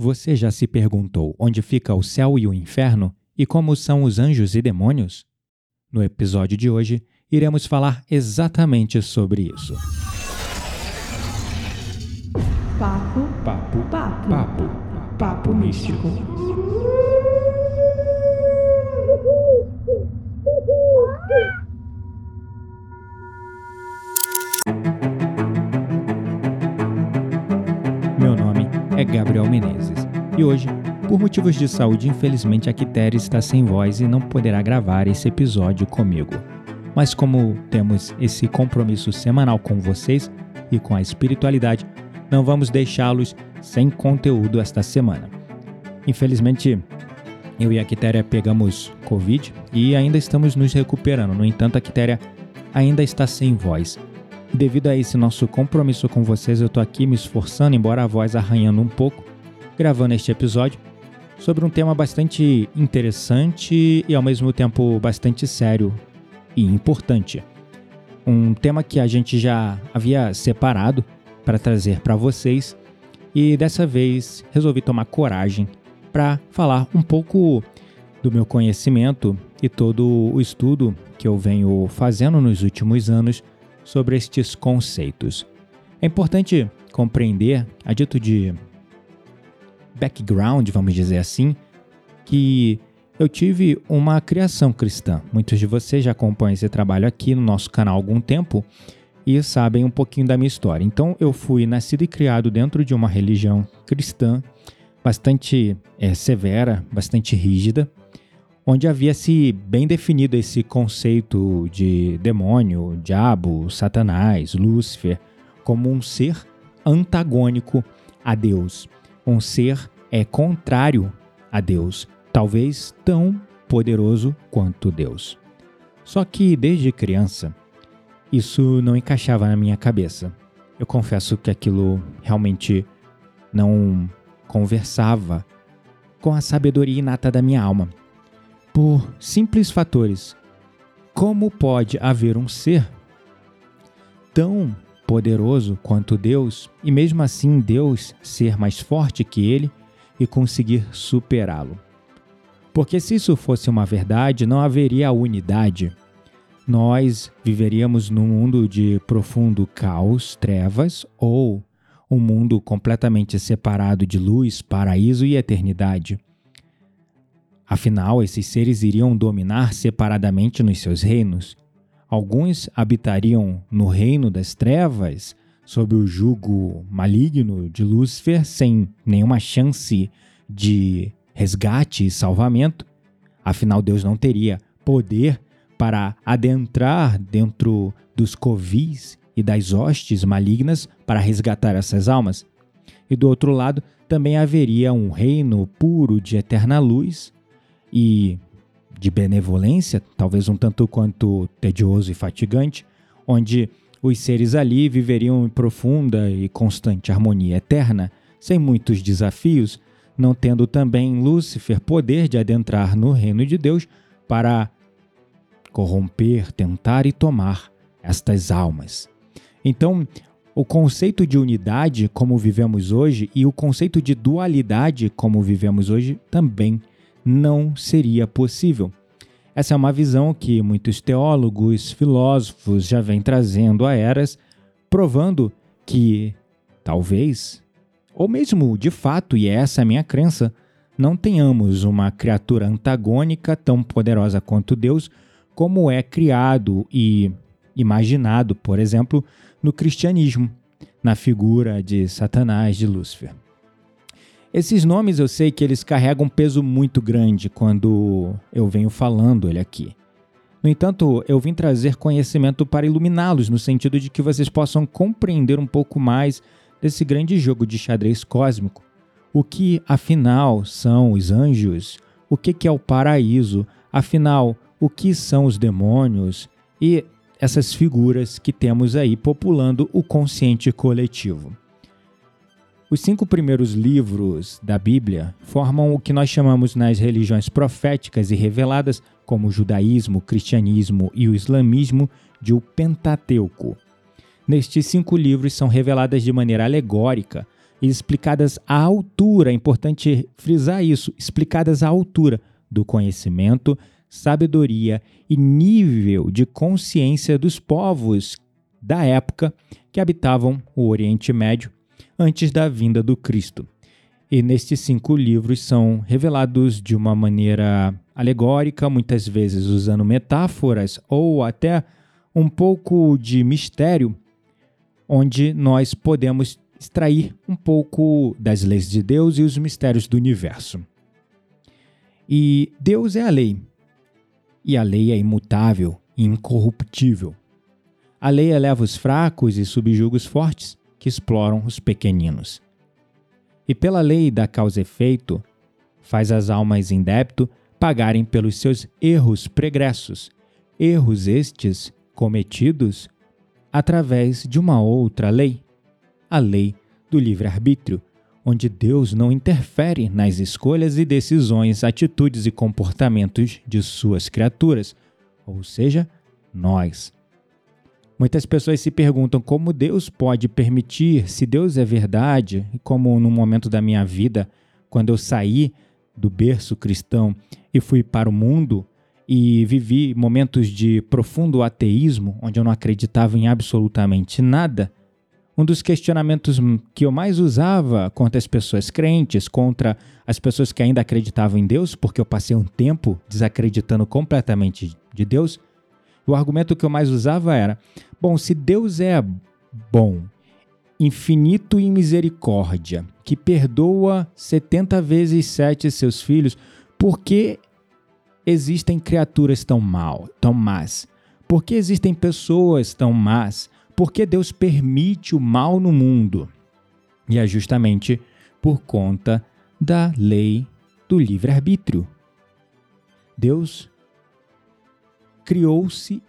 Você já se perguntou onde fica o céu e o inferno e como são os anjos e demônios? No episódio de hoje, iremos falar exatamente sobre isso. Papo, Papo, papo, papo, papo místico. Gabriel Menezes e hoje, por motivos de saúde, infelizmente a Quitéria está sem voz e não poderá gravar esse episódio comigo. Mas como temos esse compromisso semanal com vocês e com a espiritualidade, não vamos deixá-los sem conteúdo esta semana. Infelizmente, eu e a Quitéria pegamos Covid e ainda estamos nos recuperando. No entanto, a Quitéria ainda está sem voz. Devido a esse nosso compromisso com vocês, eu tô aqui me esforçando, embora a voz arranhando um pouco, gravando este episódio sobre um tema bastante interessante e ao mesmo tempo bastante sério e importante. Um tema que a gente já havia separado para trazer para vocês e dessa vez resolvi tomar coragem para falar um pouco do meu conhecimento e todo o estudo que eu venho fazendo nos últimos anos sobre estes conceitos. É importante compreender, a dito de background, vamos dizer assim, que eu tive uma criação cristã. Muitos de vocês já acompanham esse trabalho aqui no nosso canal há algum tempo e sabem um pouquinho da minha história. Então, eu fui nascido e criado dentro de uma religião cristã bastante é, severa, bastante rígida, onde havia-se bem definido esse conceito de demônio, diabo, satanás, Lúcifer, como um ser antagônico a Deus, um ser é contrário a Deus, talvez tão poderoso quanto Deus. Só que desde criança, isso não encaixava na minha cabeça. Eu confesso que aquilo realmente não conversava com a sabedoria inata da minha alma. Por simples fatores. Como pode haver um ser tão poderoso quanto Deus e mesmo assim Deus ser mais forte que ele e conseguir superá-lo? Porque se isso fosse uma verdade, não haveria unidade. Nós viveríamos num mundo de profundo caos, trevas ou um mundo completamente separado de luz, paraíso e eternidade. Afinal, esses seres iriam dominar separadamente nos seus reinos. Alguns habitariam no reino das trevas, sob o jugo maligno de Lúcifer, sem nenhuma chance de resgate e salvamento. Afinal, Deus não teria poder para adentrar dentro dos covis e das hostes malignas para resgatar essas almas. E do outro lado, também haveria um reino puro de eterna luz e de benevolência, talvez um tanto quanto tedioso e fatigante, onde os seres ali viveriam em profunda e constante harmonia eterna, sem muitos desafios, não tendo também Lúcifer poder de adentrar no reino de Deus para corromper, tentar e tomar estas almas. Então, o conceito de unidade, como vivemos hoje, e o conceito de dualidade, como vivemos hoje, também não seria possível. Essa é uma visão que muitos teólogos, filósofos já vêm trazendo há eras, provando que talvez, ou mesmo de fato, e essa é a minha crença, não tenhamos uma criatura antagônica tão poderosa quanto Deus, como é criado e imaginado, por exemplo, no cristianismo, na figura de Satanás, de Lúcifer. Esses nomes eu sei que eles carregam um peso muito grande quando eu venho falando ele aqui. No entanto, eu vim trazer conhecimento para iluminá-los, no sentido de que vocês possam compreender um pouco mais desse grande jogo de xadrez cósmico. O que, afinal, são os anjos? O que é o paraíso? Afinal, o que são os demônios? E essas figuras que temos aí populando o consciente coletivo. Os cinco primeiros livros da Bíblia formam o que nós chamamos nas religiões proféticas e reveladas, como o judaísmo, o cristianismo e o islamismo, de o Pentateuco. Nestes cinco livros são reveladas de maneira alegórica explicadas à altura, é importante frisar isso, explicadas à altura do conhecimento, sabedoria e nível de consciência dos povos da época que habitavam o Oriente Médio antes da vinda do Cristo. E nestes cinco livros são revelados de uma maneira alegórica, muitas vezes usando metáforas ou até um pouco de mistério, onde nós podemos extrair um pouco das leis de Deus e os mistérios do universo. E Deus é a lei, e a lei é imutável e incorruptível. A lei eleva os fracos e subjuga os fortes, que exploram os pequeninos. E pela lei da causa efeito, faz as almas em débito pagarem pelos seus erros pregressos, erros estes cometidos através de uma outra lei, a lei do livre-arbítrio, onde Deus não interfere nas escolhas e decisões, atitudes e comportamentos de suas criaturas, ou seja, nós. Muitas pessoas se perguntam como Deus pode permitir, se Deus é verdade, como no momento da minha vida, quando eu saí do berço cristão e fui para o mundo e vivi momentos de profundo ateísmo, onde eu não acreditava em absolutamente nada. Um dos questionamentos que eu mais usava contra as pessoas crentes, contra as pessoas que ainda acreditavam em Deus, porque eu passei um tempo desacreditando completamente de Deus, o argumento que eu mais usava era: bom, se Deus é bom, infinito em misericórdia, que perdoa 70 vezes 7 seus filhos, por que existem criaturas tão mal, tão más? Por que existem pessoas tão más? Por que Deus permite o mal no mundo? E é justamente por conta da lei do livre-arbítrio. Deus criou-se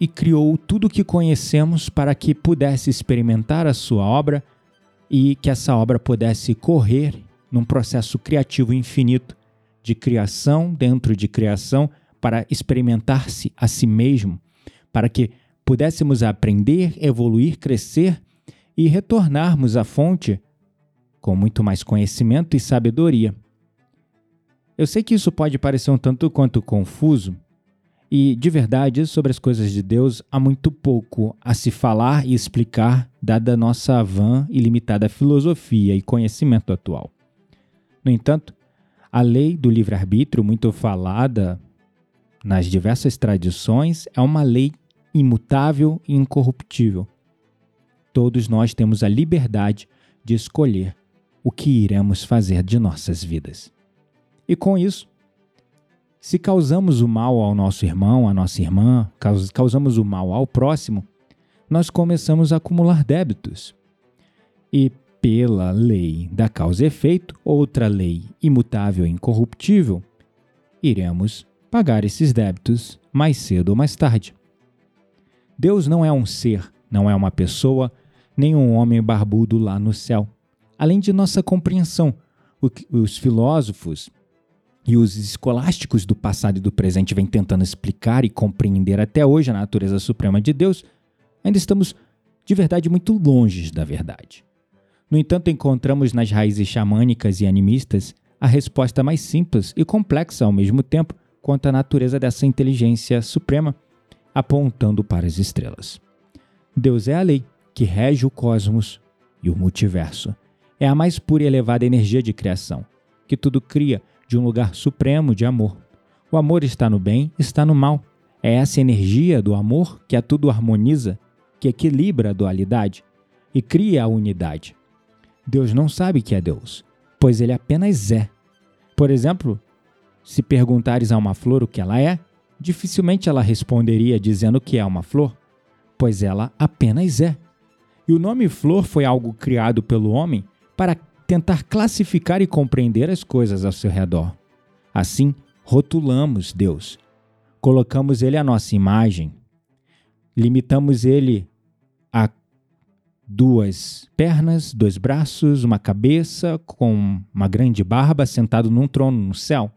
e criou tudo o que conhecemos para que pudesse experimentar a sua obra e que essa obra pudesse correr num processo criativo infinito de criação dentro de criação para experimentar-se a si mesmo, para que pudéssemos aprender, evoluir, crescer e retornarmos à fonte com muito mais conhecimento e sabedoria. Eu sei que isso pode parecer um tanto quanto confuso, e, de verdade, sobre as coisas de Deus há muito pouco a se falar e explicar, dada nossa vã e limitada filosofia e conhecimento atual. No entanto, a lei do livre-arbítrio, muito falada nas diversas tradições, é uma lei imutável e incorruptível. Todos nós temos a liberdade de escolher o que iremos fazer de nossas vidas. E com isso, se causamos o mal ao nosso irmão, à nossa irmã, causamos o mal ao próximo, nós começamos a acumular débitos. E pela lei da causa e efeito, outra lei imutável e incorruptível, iremos pagar esses débitos mais cedo ou mais tarde. Deus não é um ser, não é uma pessoa, nem um homem barbudo lá no céu. Além de nossa compreensão, os filósofos e os escolásticos do passado e do presente vêm tentando explicar e compreender até hoje a natureza suprema de Deus, ainda estamos de verdade muito longe da verdade. No entanto, encontramos nas raízes xamânicas e animistas a resposta mais simples e complexa ao mesmo tempo quanto à natureza dessa inteligência suprema, apontando para as estrelas. Deus é a lei que rege o cosmos e o multiverso. É a mais pura e elevada energia de criação, que tudo cria de um lugar supremo de amor. O amor está no bem, está no mal. É essa energia do amor que a tudo harmoniza, que equilibra a dualidade e cria a unidade. Deus não sabe que é Deus, pois ele apenas é. Por exemplo, se perguntares a uma flor o que ela é, dificilmente ela responderia dizendo que é uma flor, pois ela apenas é. E o nome flor foi algo criado pelo homem para tentar classificar e compreender as coisas ao seu redor. Assim, rotulamos Deus, colocamos Ele à nossa imagem, limitamos Ele a duas pernas, dois braços, uma cabeça com uma grande barba sentado num trono no céu.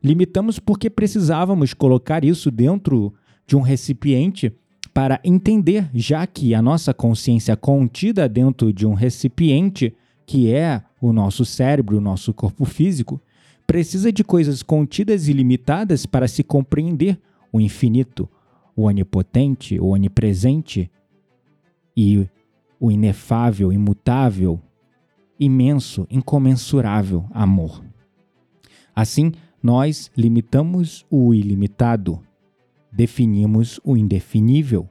Limitamos porque precisávamos colocar isso dentro de um recipiente para entender, já que a nossa consciência contida dentro de um recipiente que é o nosso cérebro, o nosso corpo físico, precisa de coisas contidas e limitadas para se compreender o infinito, o onipotente, o onipresente e o inefável, imutável, imenso, incomensurável amor. Assim, nós limitamos o ilimitado, definimos o indefinível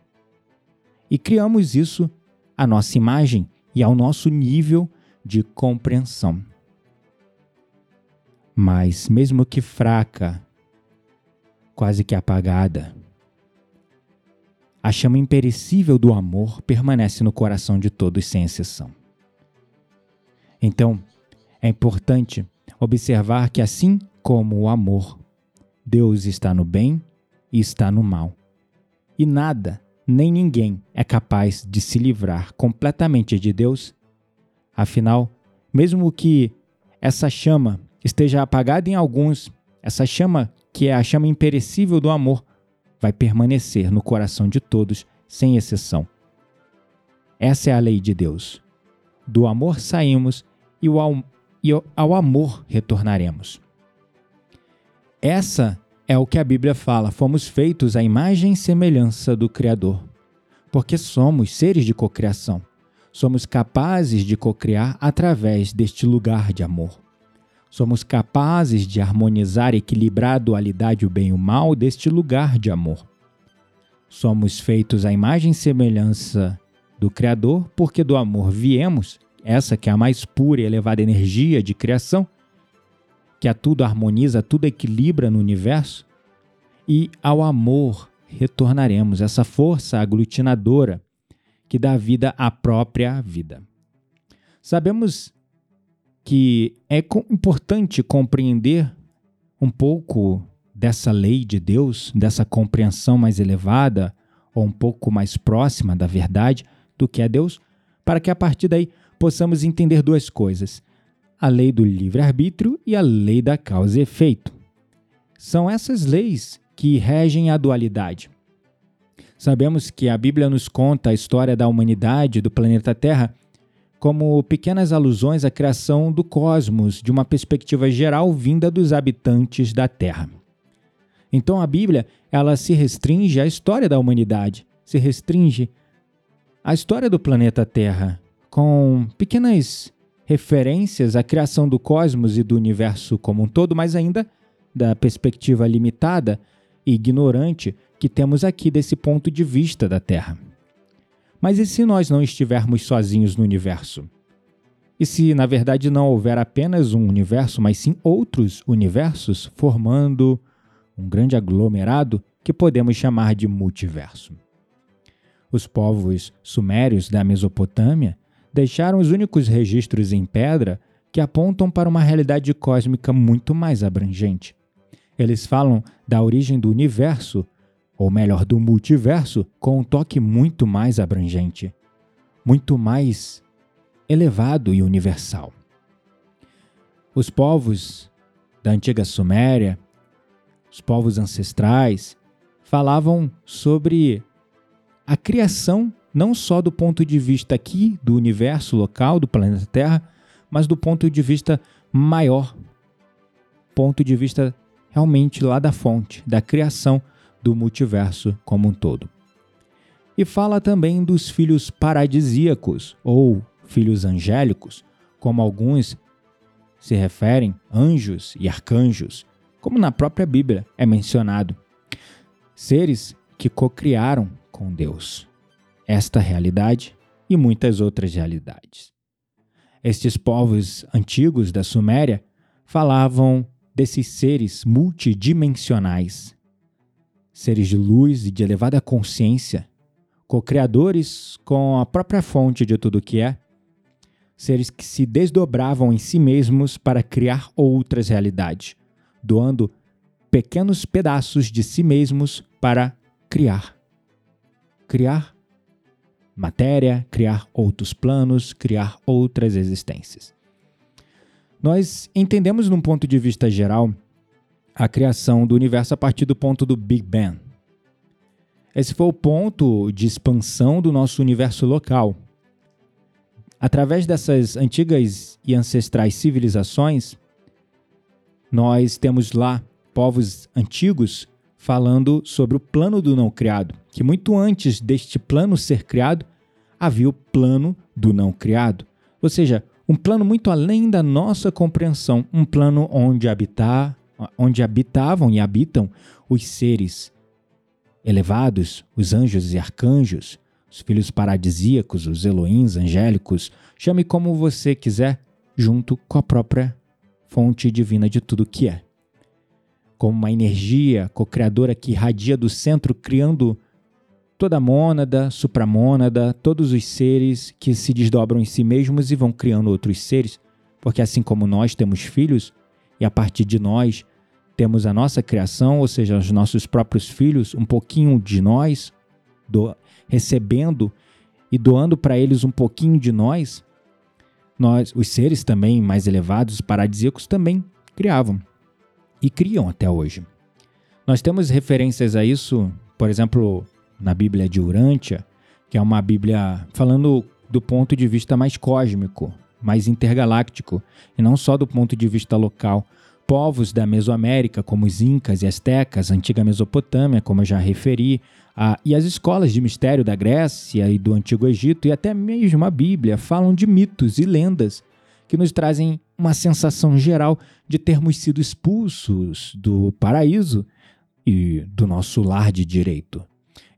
e criamos isso à nossa imagem e ao nosso nível de compreensão. Mas, mesmo que fraca, quase que apagada, a chama imperecível do amor permanece no coração de todos sem exceção. Então, é importante observar que, assim como o amor, Deus está no bem e está no mal. E nada, nem ninguém é capaz de se livrar completamente de Deus. Afinal, mesmo que essa chama esteja apagada em alguns, essa chama, que é a chama imperecível do amor, vai permanecer no coração de todos, sem exceção. Essa é a lei de Deus. Do amor saímos e ao, e ao amor retornaremos. Essa é o que a Bíblia fala: fomos feitos à imagem e semelhança do Criador. Porque somos seres de cocriação. Somos capazes de cocriar através deste lugar de amor. Somos capazes de harmonizar e equilibrar a dualidade o bem e o mal deste lugar de amor. Somos feitos à imagem e semelhança do Criador, porque do amor viemos, essa que é a mais pura e elevada energia de criação, que a tudo harmoniza, tudo equilibra no universo, e ao amor retornaremos, essa força aglutinadora que dá vida à própria vida. Sabemos que é importante compreender um pouco dessa lei de Deus, dessa compreensão mais elevada ou um pouco mais próxima da verdade do que é Deus, para que a partir daí possamos entender duas coisas: a lei do livre-arbítrio e a lei da causa e efeito. São essas leis que regem a dualidade. Sabemos que a Bíblia nos conta a história da humanidade, do planeta Terra, como pequenas alusões à criação do cosmos de uma perspectiva geral vinda dos habitantes da Terra. Então a Bíblia, ela se restringe à história da humanidade, se restringe à história do planeta Terra, com pequenas referências à criação do cosmos e do universo como um todo, mas ainda da perspectiva limitada e ignorante que temos aqui desse ponto de vista da Terra. Mas e se nós não estivermos sozinhos no universo? E se, na verdade, não houver apenas um universo, mas sim outros universos formando um grande aglomerado que podemos chamar de multiverso? Os povos sumérios da Mesopotâmia deixaram os únicos registros em pedra que apontam para uma realidade cósmica muito mais abrangente. Eles falam da origem do universo, ou melhor, do multiverso, com um toque muito mais abrangente, muito mais elevado e universal. Os povos da antiga Suméria, os povos ancestrais, falavam sobre a criação não só do ponto de vista aqui do universo local do planeta Terra, mas do ponto de vista maior, ponto de vista realmente lá da fonte, da criação do multiverso como um todo. E fala também dos filhos paradisíacos ou filhos angélicos, como alguns se referem, anjos e arcanjos, como na própria Bíblia é mencionado. Seres que cocriaram com Deus esta realidade e muitas outras realidades. Estes povos antigos da Suméria falavam desses seres multidimensionais, seres de luz e de elevada consciência, co-criadores com a própria fonte de tudo o que é, seres que se desdobravam em si mesmos para criar outras realidades, doando pequenos pedaços de si mesmos para criar. Criar matéria, criar outros planos, criar outras existências. Nós entendemos, num ponto de vista geral, a criação do universo a partir do ponto do Big Bang. Esse foi o ponto de expansão do nosso universo local. através dessas antigas e ancestrais civilizações, nós temos lá povos antigos falando sobre o plano do não criado, que muito antes deste plano ser criado, havia o plano do não criado. Ou seja, um plano muito além da nossa compreensão, um plano onde habitar, onde habitavam e habitam os seres elevados, os anjos e arcanjos, os filhos paradisíacos, os Elohims angélicos, chame como você quiser, junto com a própria fonte divina de tudo que é. Como uma energia co-criadora que irradia do centro, criando toda a mônada, supramônada, todos os seres que se desdobram em si mesmos e vão criando outros seres, porque assim como nós temos filhos, e a partir de nós temos a nossa criação, ou seja, os nossos próprios filhos, um pouquinho de nós, do, recebendo e doando para eles um pouquinho de nós, nós, os seres também mais elevados, paradisíacos, também criavam e criam até hoje. Nós temos referências a isso, por exemplo, na Bíblia de Urântia, que é uma Bíblia falando do ponto de vista mais cósmico, mais intergaláctico, e não só do ponto de vista local. Povos da Mesoamérica, como os Incas e Astecas, antiga Mesopotâmia, como eu já referi, a, e as escolas de mistério da Grécia e do Antigo Egito, e até mesmo a Bíblia, falam de mitos e lendas que nos trazem uma sensação geral de termos sido expulsos do paraíso e do nosso lar de direito.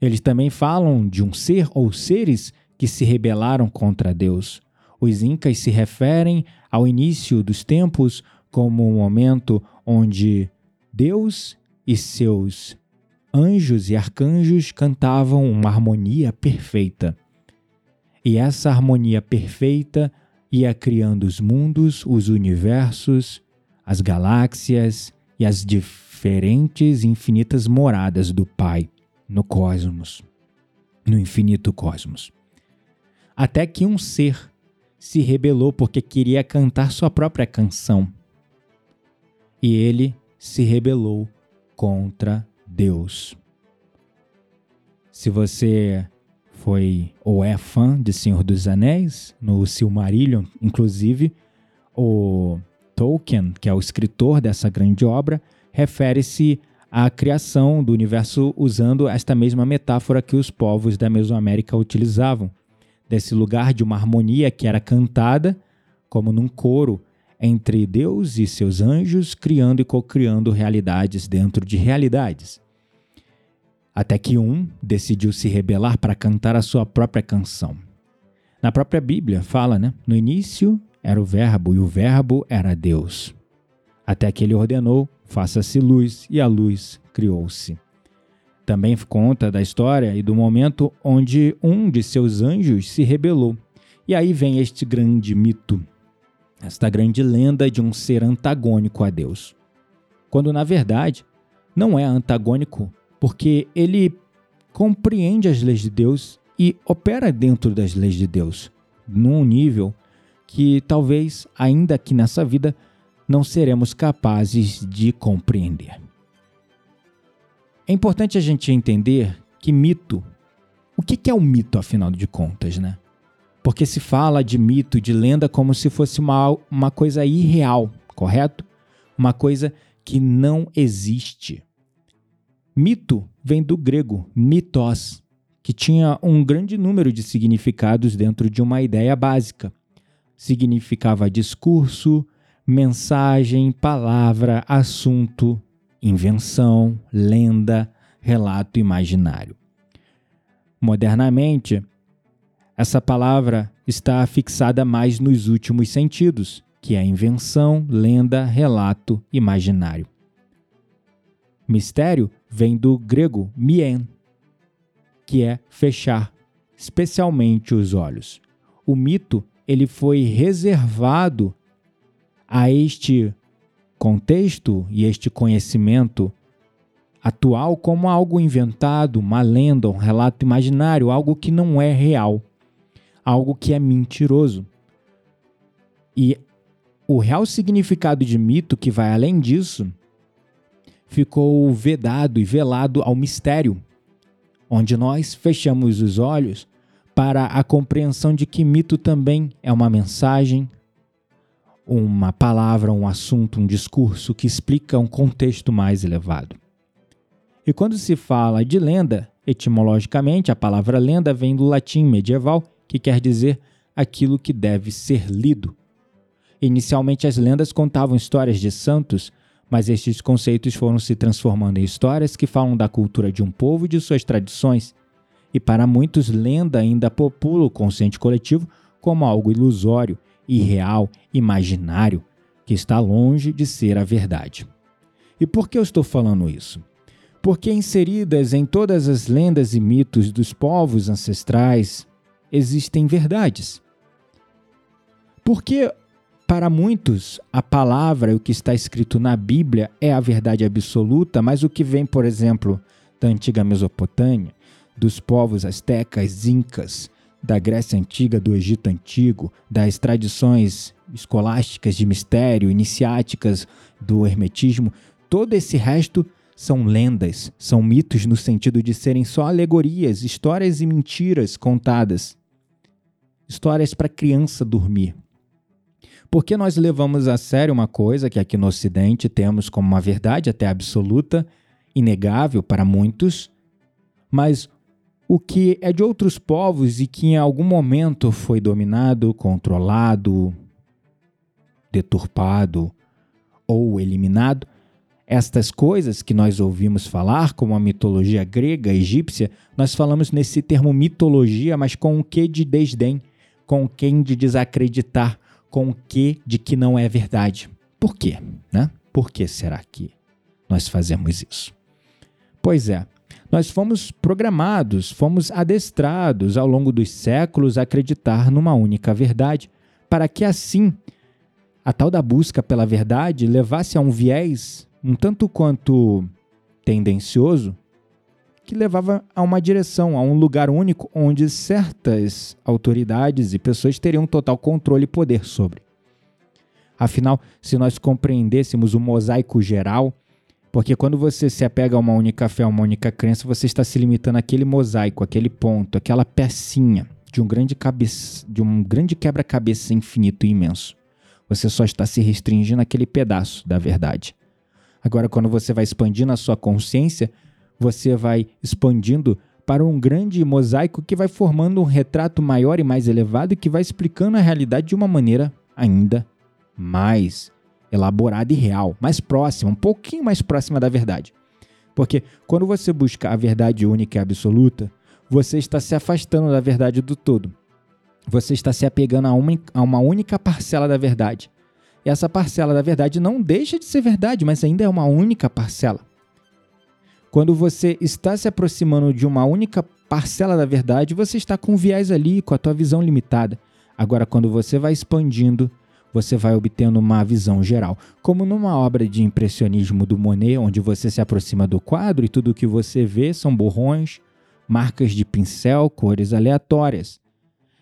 Eles também falam de um ser ou seres que se rebelaram contra Deus. Os incas se referem ao início dos tempos como um momento onde Deus e seus anjos e arcanjos cantavam uma harmonia perfeita. E essa harmonia perfeita ia criando os mundos, os universos, as galáxias e as diferentes infinitas moradas do Pai no cosmos, no infinito cosmos. Até que um ser se rebelou porque queria cantar sua própria canção e ele se rebelou contra Deus. Se você foi ou é fã de Senhor dos Anéis, no Silmarillion, inclusive, o Tolkien, que é o escritor dessa grande obra, refere-se à criação do universo usando esta mesma metáfora que os povos da Mesoamérica utilizavam, desse lugar de uma harmonia que era cantada como num coro entre Deus e seus anjos, criando e co-criando realidades dentro de realidades. Até que um decidiu se rebelar para cantar a sua própria canção. Na própria Bíblia fala, né? No início era o Verbo e o Verbo era Deus. Até que ele ordenou: faça-se luz, e a luz criou-se. Também conta da história e do momento onde um de seus anjos se rebelou. E aí vem este grande mito esta grande lenda de um ser antagônico a Deus. Quando na verdade não é antagônico, porque ele compreende as leis de Deus e opera dentro das leis de Deus, num nível que talvez ainda aqui nessa vida não seremos capazes de compreender. É importante a gente entender que mito, o que é o um mito afinal de contas, né? porque se fala de mito, de lenda, como se fosse uma, uma coisa irreal, correto? Uma coisa que não existe. Mito vem do grego mitos, que tinha um grande número de significados dentro de uma ideia básica. Significava discurso, mensagem, palavra, assunto, invenção, lenda, relato imaginário. Modernamente, essa palavra está fixada mais nos últimos sentidos, que é invenção, lenda, relato, imaginário. Mistério vem do grego mien, que é fechar, especialmente os olhos. O mito ele foi reservado a este contexto e este conhecimento atual como algo inventado, uma lenda, um relato imaginário, algo que não é real algo que é mentiroso. E o real significado de mito, que vai além disso, ficou vedado e velado ao mistério, onde nós fechamos os olhos para a compreensão de que mito também é uma mensagem, uma palavra, um assunto, um discurso que explica um contexto mais elevado. E quando se fala de lenda, etimologicamente, a palavra lenda vem do latim medieval, que quer dizer aquilo que deve ser lido. Inicialmente, as lendas contavam histórias de santos, mas estes conceitos foram se transformando em histórias que falam da cultura de um povo e de suas tradições. E para muitos, lenda ainda popula o consciente coletivo como algo ilusório irreal, imaginário, que está longe de ser a verdade. E por que eu estou falando isso? Porque inseridas em todas as lendas e mitos dos povos ancestrais existem verdades. Porque para muitos a palavra e o que está escrito na Bíblia é a verdade absoluta, mas o que vem, por exemplo, da antiga Mesopotâmia, dos povos astecas, incas, da Grécia Antiga, do Egito Antigo, das tradições escolásticas de mistério, iniciáticas do hermetismo, todo esse resto são lendas, são mitos no sentido de serem só alegorias, histórias e mentiras contadas. Histórias para criança dormir. Porque nós levamos a sério uma coisa que aqui no Ocidente temos como uma verdade até absoluta, inegável para muitos, mas o que é de outros povos e que em algum momento foi dominado, controlado, deturpado ou eliminado. Estas coisas que nós ouvimos falar, como a mitologia grega, egípcia, nós falamos nesse termo mitologia, mas com o que de desdém, com o que de desacreditar, com o que de que não é verdade. Por quê? Né? Por que será que nós fazemos isso? Pois é, nós fomos programados, fomos adestrados ao longo dos séculos a acreditar numa única verdade, para que assim a tal da busca pela verdade levasse a um viés um tanto quanto tendencioso que levava a uma direção, a um lugar único onde certas autoridades e pessoas teriam total controle e poder sobre. Afinal, se nós compreendêssemos o mosaico geral, porque quando você se apega a uma única fé, a uma única crença, você está se limitando àquele mosaico, aquele ponto, aquela pecinha de um grande cabeça, de um grande quebra-cabeça infinito e imenso. Você só está se restringindo àquele pedaço da verdade. Agora, quando você vai expandindo a sua consciência, você vai expandindo para um grande mosaico que vai formando um retrato maior e mais elevado e que vai explicando a realidade de uma maneira ainda mais elaborada e real, mais próxima, um pouquinho mais próxima da verdade. Porque quando você busca a verdade única e absoluta, você está se afastando da verdade do todo. Você está se apegando a uma, a uma única parcela da verdade. E essa parcela da verdade não deixa de ser verdade, mas ainda é uma única parcela. Quando você está se aproximando de uma única parcela da verdade, você está com viés ali, com a tua visão limitada. Agora, quando você vai expandindo, você vai obtendo uma visão geral. Como numa obra de impressionismo do Monet, onde você se aproxima do quadro e tudo o que você vê são borrões, marcas de pincel, cores aleatórias.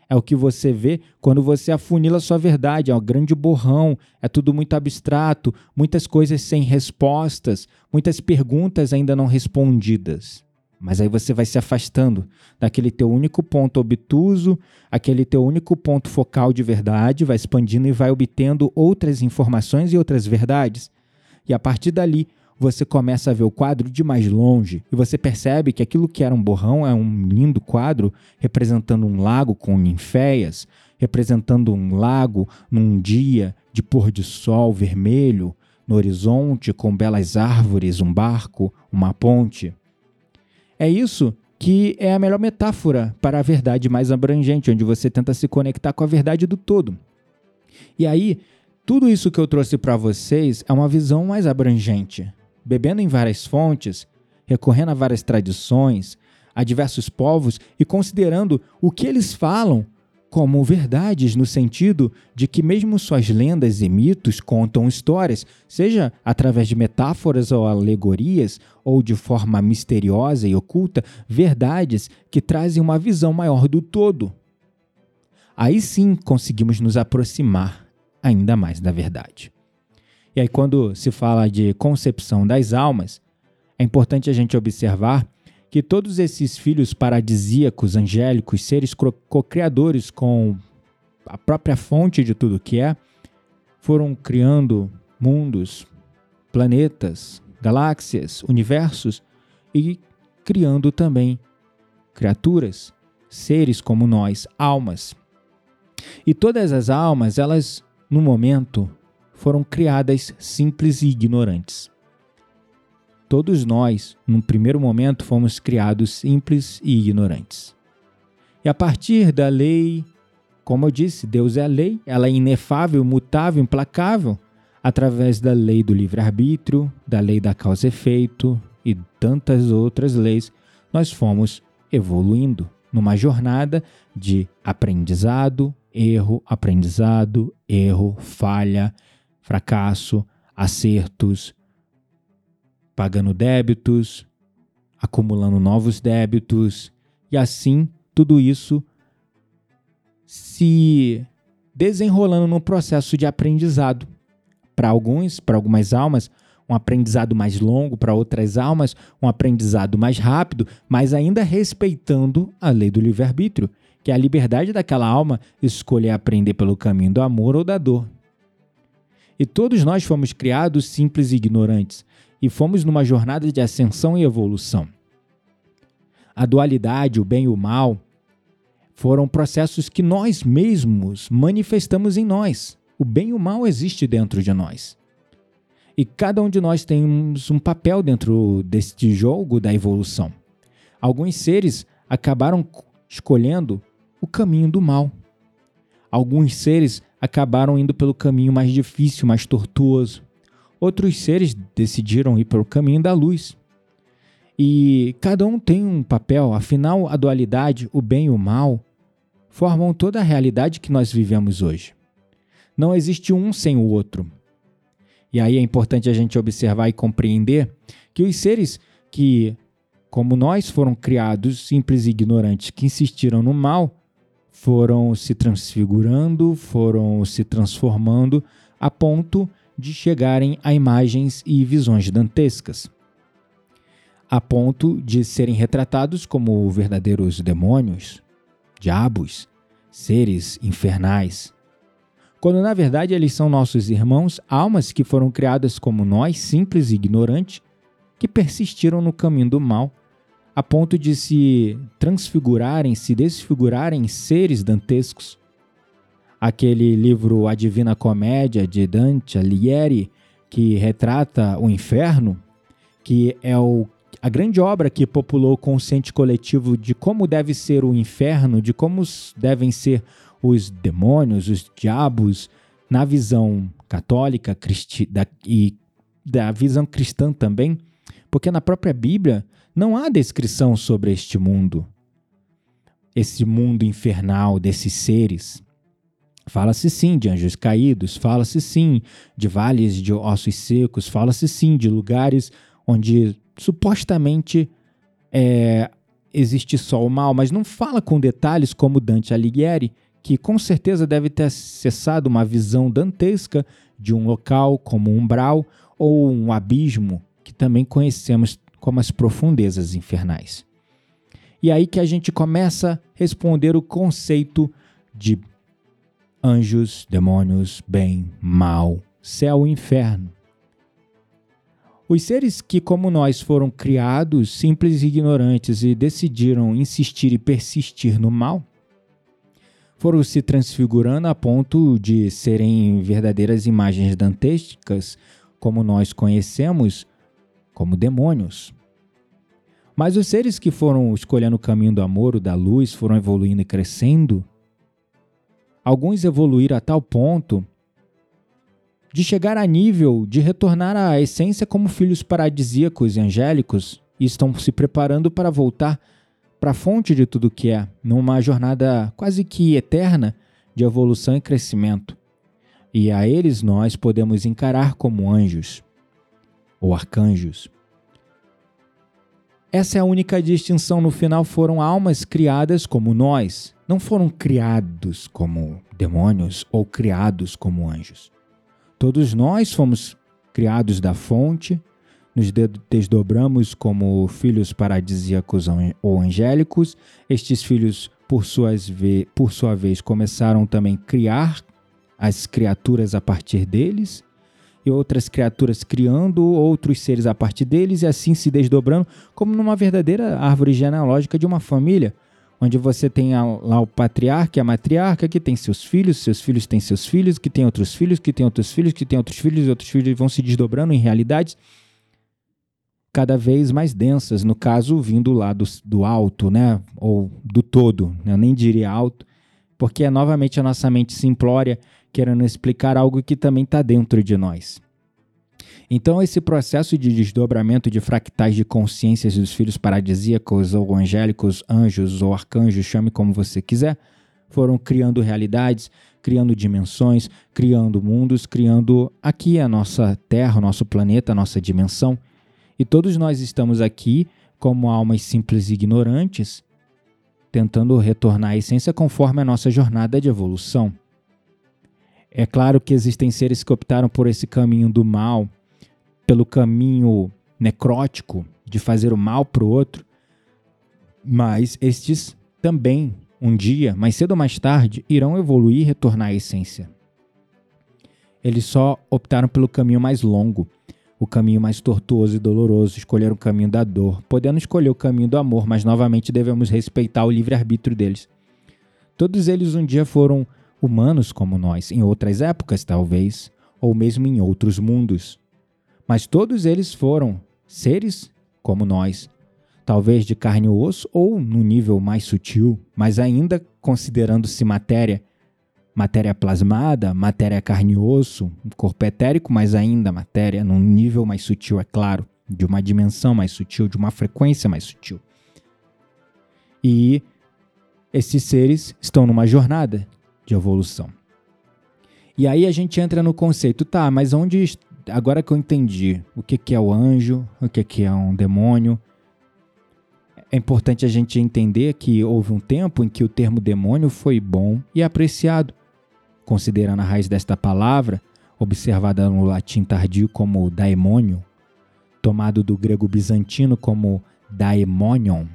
É o que você vê quando você afunila sua verdade, é um grande borrão, é tudo muito abstrato, muitas coisas sem respostas, muitas perguntas ainda não respondidas. Mas aí você vai se afastando daquele teu único ponto obtuso, aquele teu único ponto focal de verdade, vai expandindo e vai obtendo outras informações e outras verdades. E a partir dali, você começa a ver o quadro de mais longe e você percebe que aquilo que era um borrão é um lindo quadro representando um lago com ninféias, representando um lago num dia de pôr de sol vermelho, no horizonte com belas árvores, um barco, uma ponte. É isso que é a melhor metáfora para a verdade mais abrangente, onde você tenta se conectar com a verdade do todo. E aí, tudo isso que eu trouxe para vocês é uma visão mais abrangente, bebendo em várias fontes, recorrendo a várias tradições, a diversos povos e considerando o que eles falam como verdades no sentido de que mesmo suas lendas e mitos contam histórias, seja através de metáforas ou alegorias ou de forma misteriosa e oculta, verdades que trazem uma visão maior do todo. Aí sim conseguimos nos aproximar ainda mais da verdade. E aí quando se fala de concepção das almas, é importante a gente observar que todos esses filhos paradisíacos, angélicos, seres co-criadores com a própria fonte de tudo que é, foram criando mundos, planetas, galáxias, universos e criando também criaturas, seres como nós, almas. E todas as almas, elas, no momento, foram criadas simples e ignorantes. Todos nós, num primeiro momento, fomos criados simples e ignorantes. E a partir da lei, como eu disse, Deus é a lei, ela é inefável, mutável, implacável, através da lei do livre-arbítrio, da lei da causa e efeito e tantas outras leis, nós fomos evoluindo numa jornada de aprendizado, erro, aprendizado, erro, falha, fracasso, acertos, pagando débitos, acumulando novos débitos, e assim tudo isso se desenrolando num processo de aprendizado. Para alguns, para algumas almas, um aprendizado mais longo, para outras almas, um aprendizado mais rápido, mas ainda respeitando a lei do livre-arbítrio, que é a liberdade daquela alma escolher aprender pelo caminho do amor ou da dor. E todos nós fomos criados simples e ignorantes, e fomos numa jornada de ascensão e evolução. A dualidade, o bem e o mal, foram processos que nós mesmos manifestamos em nós. O bem e o mal existe dentro de nós. E cada um de nós temos um papel dentro deste jogo da evolução. Alguns seres acabaram escolhendo o caminho do mal. Alguns seres acabaram indo pelo caminho mais difícil, mais tortuoso. Outros seres decidiram ir pelo caminho da luz. E cada um tem um papel, afinal, a dualidade, o bem e o mal, formam toda a realidade que nós vivemos hoje. Não existe um sem o outro. E aí é importante a gente observar e compreender que os seres que, como nós, foram criados simples e ignorantes, que insistiram no mal, foram se transfigurando, foram se transformando a ponto de chegarem a imagens e visões dantescas, a ponto de serem retratados como verdadeiros demônios, diabos, seres infernais, quando na verdade eles são nossos irmãos, almas que foram criadas como nós, simples e ignorantes, que persistiram no caminho do mal, a ponto de se transfigurarem, se desfigurarem em seres dantescos, aquele livro A Divina Comédia de Dante Alighieri, que retrata o inferno, que é o, a grande obra que populou o consciente coletivo de como deve ser o inferno, de como devem ser os demônios, os diabos, na visão católica cristi, da, e da visão cristã também, porque na própria Bíblia não há descrição sobre este mundo, esse mundo infernal desses seres. Fala-se sim de anjos caídos, fala-se sim de vales de ossos secos, fala-se sim de lugares onde supostamente é, existe só o mal, mas não fala com detalhes como Dante Alighieri, que com certeza deve ter acessado uma visão dantesca de um local como um umbral ou um abismo, que também conhecemos como as profundezas infernais. E aí que a gente começa a responder o conceito de anjos, demônios, bem, mal, céu e inferno. Os seres que, como nós, foram criados simples e ignorantes e decidiram insistir e persistir no mal, foram se transfigurando a ponto de serem verdadeiras imagens dantescas, como nós conhecemos como demônios. Mas os seres que foram escolhendo o caminho do amor, o da luz, foram evoluindo e crescendo, Alguns evoluíram a tal ponto de chegar a nível de retornar à essência como filhos paradisíacos e angélicos e estão se preparando para voltar para a fonte de tudo que é, numa jornada quase que eterna de evolução e crescimento. E a eles nós podemos encarar como anjos ou arcanjos. Essa é a única distinção. No final, foram almas criadas como nós. Não foram criados como demônios ou criados como anjos. Todos nós fomos criados da fonte, nos desdobramos como filhos paradisíacos ou angélicos. Estes filhos, por, suas por sua vez, começaram também a criar as criaturas a partir deles, e outras criaturas criando outros seres a partir deles, e assim se desdobrando, como numa verdadeira árvore genealógica de uma família onde você tem lá o patriarca e a matriarca, que tem seus filhos, seus filhos têm seus filhos, que tem outros filhos, que tem outros filhos, que tem outros filhos, e outros filhos vão se desdobrando em realidades cada vez mais densas, no caso, vindo lá do, do alto, né? Ou do todo, né? eu nem diria alto, porque é novamente a nossa mente simplória querendo explicar algo que também está dentro de nós. Então, esse processo de desdobramento de fractais de consciências dos filhos paradisíacos ou angélicos, anjos ou arcanjos, chame como você quiser, foram criando realidades, criando dimensões, criando mundos, criando aqui a nossa Terra, o nosso planeta, a nossa dimensão. E todos nós estamos aqui como almas simples e ignorantes, tentando retornar à essência conforme a nossa jornada de evolução. É claro que existem seres que optaram por esse caminho do mal, pelo caminho necrótico de fazer o mal para o outro, mas estes também, um dia, mais cedo ou mais tarde, irão evoluir e retornar à essência. Eles só optaram pelo caminho mais longo, o caminho mais tortuoso e doloroso, escolheram o caminho da dor, podendo escolher o caminho do amor, mas novamente devemos respeitar o livre-arbítrio deles. Todos eles um dia foram humanos como nós, em outras épocas talvez, ou mesmo em outros mundos. Mas todos eles foram seres como nós, talvez de carne e osso ou no nível mais sutil, mas ainda considerando-se matéria, matéria plasmada, matéria carne e osso, corpo etérico, mas ainda matéria num nível mais sutil, é claro, de uma dimensão mais sutil, de uma frequência mais sutil. E esses seres estão numa jornada de evolução. E aí a gente entra no conceito, tá, mas onde agora que eu entendi o que, que é o anjo, o que, que é um demônio, é importante a gente entender que houve um tempo em que o termo demônio foi bom e apreciado, considerando a raiz desta palavra, observada no latim tardio como daemônio, tomado do grego bizantino como daemonion,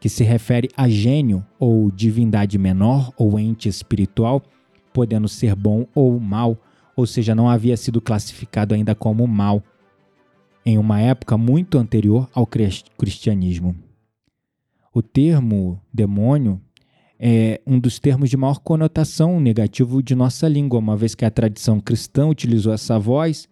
que se refere a gênio ou divindade menor ou ente espiritual, podendo ser bom ou mal, ou seja, não havia sido classificado ainda como mal, em uma época muito anterior ao cristianismo. O termo demônio é um dos termos de maior conotação negativo de nossa língua, uma vez que a tradição cristã utilizou essa voz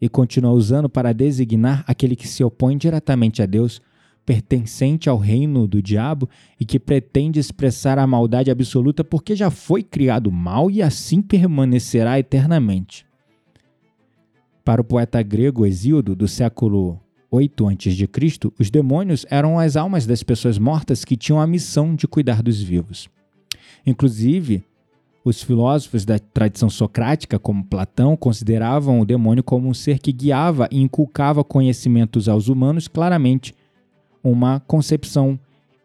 e continua usando para designar aquele que se opõe diretamente a Deus pertencente ao reino do diabo e que pretende expressar a maldade absoluta porque já foi criado mal e assim permanecerá eternamente. Para o poeta grego Hesíodo, do século 8 a.C., os demônios eram as almas das pessoas mortas que tinham a missão de cuidar dos vivos. Inclusive, os filósofos da tradição socrática, como Platão, consideravam o demônio como um ser que guiava e inculcava conhecimentos aos humanos claramente uma concepção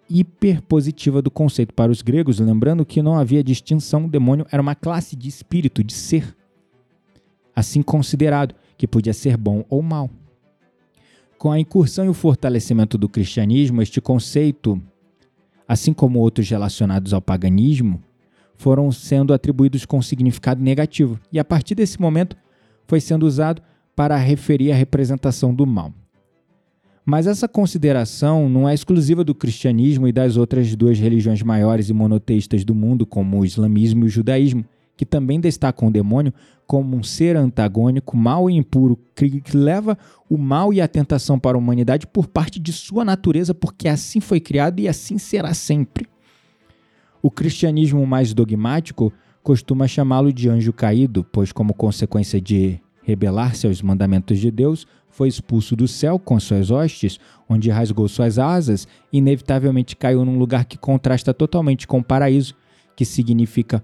hiperpositiva do conceito para os gregos, lembrando que não havia distinção, o demônio era uma classe de espírito, de ser, assim considerado, que podia ser bom ou mal. Com a incursão e o fortalecimento do cristianismo, este conceito, assim como outros relacionados ao paganismo, foram sendo atribuídos com significado negativo, e a partir desse momento foi sendo usado para referir a representação do mal. Mas essa consideração não é exclusiva do cristianismo e das outras duas religiões maiores e monoteístas do mundo, como o islamismo e o judaísmo, que também destacam o demônio como um ser antagônico, mau e impuro, que leva o mal e a tentação para a humanidade por parte de sua natureza, porque assim foi criado e assim será sempre. O cristianismo mais dogmático costuma chamá-lo de anjo caído, pois, como consequência de rebelar-se aos mandamentos de Deus, foi expulso do céu com suas hostes, onde rasgou suas asas e inevitavelmente caiu num lugar que contrasta totalmente com o paraíso, que significa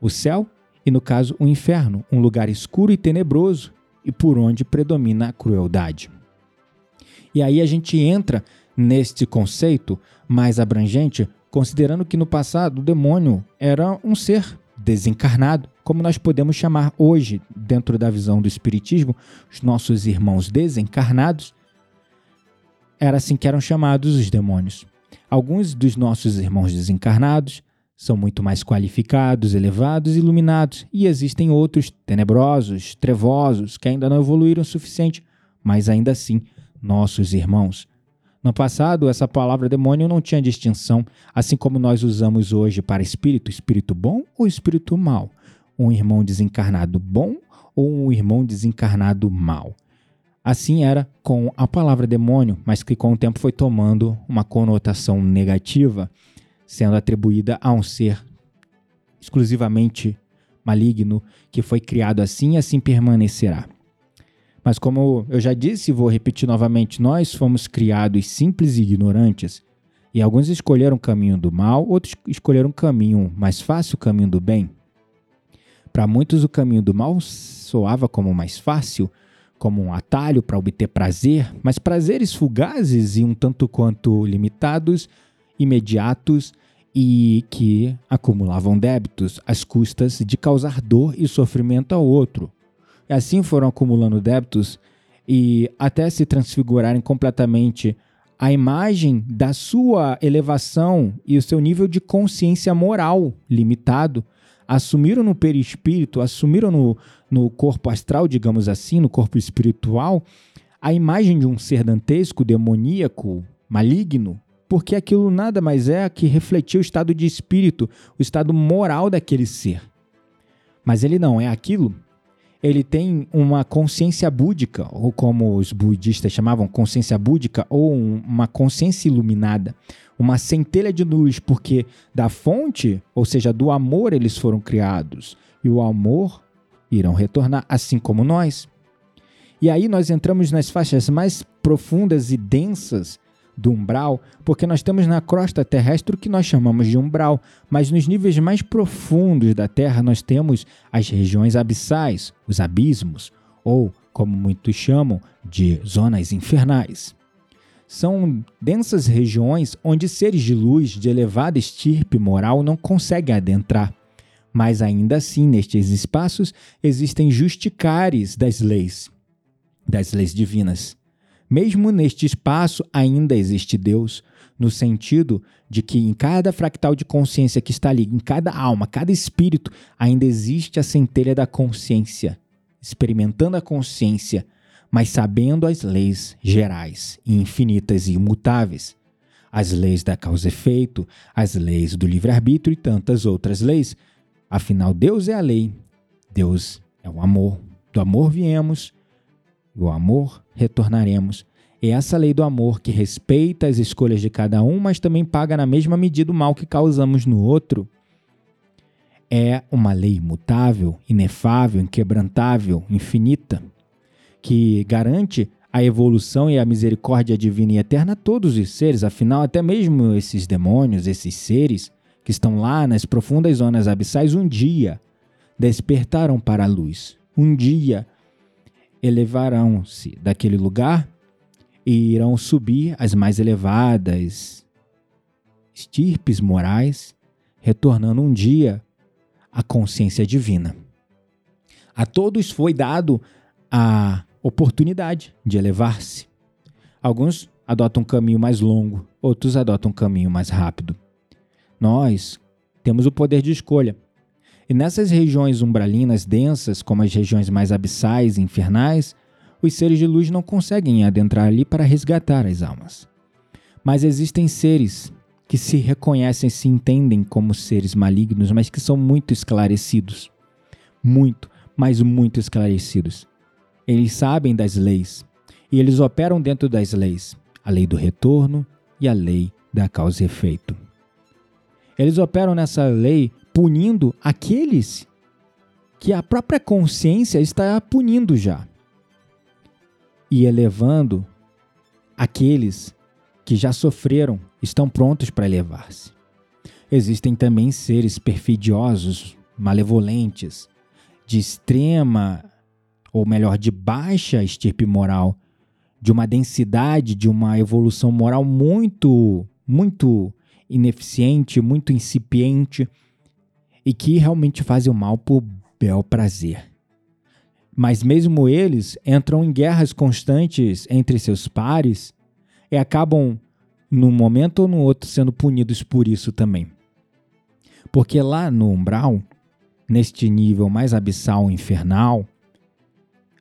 o céu e, no caso, o inferno, um lugar escuro e tenebroso e por onde predomina a crueldade. E aí a gente entra neste conceito mais abrangente, considerando que no passado o demônio era um ser desencarnado, como nós podemos chamar hoje, dentro da visão do Espiritismo, os nossos irmãos desencarnados, era assim que eram chamados os demônios. Alguns dos nossos irmãos desencarnados são muito mais qualificados, elevados iluminados, e existem outros tenebrosos, trevosos, que ainda não evoluíram o suficiente, mas ainda assim, nossos irmãos. No passado, essa palavra demônio não tinha distinção, assim como nós usamos hoje para espírito, espírito bom ou espírito mal, um irmão desencarnado bom ou um irmão desencarnado mal. Assim era com a palavra demônio, mas que com o tempo foi tomando uma conotação negativa sendo atribuída a um ser exclusivamente maligno que foi criado assim e assim permanecerá. Mas como eu já disse e vou repetir novamente, nós fomos criados simples e ignorantes. E alguns escolheram o caminho do mal, outros escolheram o caminho mais fácil, o caminho do bem. Para muitos, o caminho do mal soava como mais fácil, como um atalho para obter prazer, mas prazeres fugazes e um tanto quanto limitados, imediatos e que acumulavam débitos às custas de causar dor e sofrimento ao outro. E assim foram acumulando débitos e até se transfigurarem completamente a imagem da sua elevação e o seu nível de consciência moral limitado, assumiram no perispírito, assumiram no, no corpo astral, digamos assim, no corpo espiritual, a imagem de um ser dantesco, demoníaco, maligno, porque aquilo nada mais é que refletir o estado de espírito, o estado moral daquele ser. Mas ele não é aquilo. Ele tem uma consciência búdica, ou como os budistas chamavam, consciência búdica, ou uma consciência iluminada, uma centelha de luz, porque da fonte, ou seja, do amor, eles foram criados. E o amor irão retornar, assim como nós. E aí nós entramos nas faixas mais profundas e densas do umbral, porque nós temos na crosta terrestre o que nós chamamos de umbral, mas nos níveis mais profundos da Terra nós temos as regiões abissais, os abismos, ou, como muitos chamam, de zonas infernais. São densas regiões onde seres de luz de elevada estirpe moral não conseguem adentrar. Mas ainda assim, nestes espaços, existem justicares das leis, das leis divinas mesmo neste espaço ainda existe Deus, no sentido de que em cada fractal de consciência que está ali, em cada alma, cada espírito, ainda existe a centelha da consciência, experimentando a consciência, mas sabendo as leis gerais, infinitas e imutáveis. As leis da causa e efeito, as leis do livre-arbítrio e tantas outras leis. Afinal, Deus é a lei, Deus é o amor. Do amor viemos, o amor retornaremos. É essa lei do amor que respeita as escolhas de cada um, mas também paga na mesma medida o mal que causamos no outro. É uma lei imutável, inefável, inquebrantável, infinita, que garante a evolução e a misericórdia divina e eterna a todos os seres, afinal, até mesmo esses demônios, esses seres que estão lá nas profundas zonas abissais, um dia despertarão para a luz. Um dia elevarão-se daquele lugar e irão subir as mais elevadas estirpes morais, retornando um dia à consciência divina. A todos foi dado a oportunidade de elevar-se. Alguns adotam um caminho mais longo, outros adotam um caminho mais rápido. Nós temos o poder de escolha. E nessas regiões umbralinas densas, como as regiões mais abissais e infernais, os seres de luz não conseguem adentrar ali para resgatar as almas. Mas existem seres que se reconhecem, se entendem como seres malignos, mas que são muito esclarecidos. Muito, mas muito esclarecidos. Eles sabem das leis e eles operam dentro das leis, a lei do retorno e a lei da causa e efeito. Eles operam nessa lei punindo aqueles que a própria consciência está punindo já e elevando aqueles que já sofreram, estão prontos para elevar-se. Existem também seres perfidiosos, malevolentes, de extrema, ou melhor, de baixa estirpe moral, de uma densidade, de uma evolução moral muito, muito ineficiente, muito incipiente, e que realmente fazem o mal por bel prazer. Mas mesmo eles entram em guerras constantes entre seus pares, e acabam, num momento ou no outro, sendo punidos por isso também. Porque lá no umbral, neste nível mais abissal, infernal,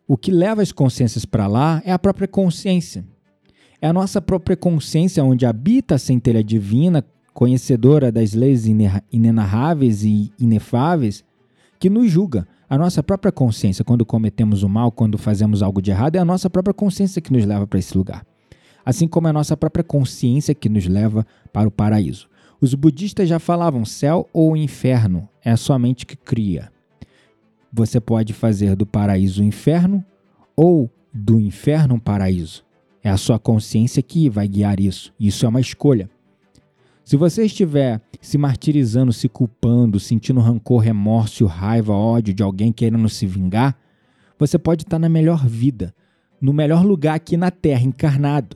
o que leva as consciências para lá é a própria consciência. É a nossa própria consciência onde habita a centelha divina, conhecedora das leis inenarráveis e inefáveis, que nos julga. A nossa própria consciência, quando cometemos o mal, quando fazemos algo de errado, é a nossa própria consciência que nos leva para esse lugar. Assim como é a nossa própria consciência que nos leva para o paraíso. Os budistas já falavam céu ou inferno, é a sua mente que cria. Você pode fazer do paraíso o inferno ou do inferno um paraíso. É a sua consciência que vai guiar isso. Isso é uma escolha. Se você estiver se martirizando, se culpando, sentindo rancor, remorso, raiva, ódio de alguém querendo se vingar, você pode estar na melhor vida, no melhor lugar aqui na Terra, encarnado,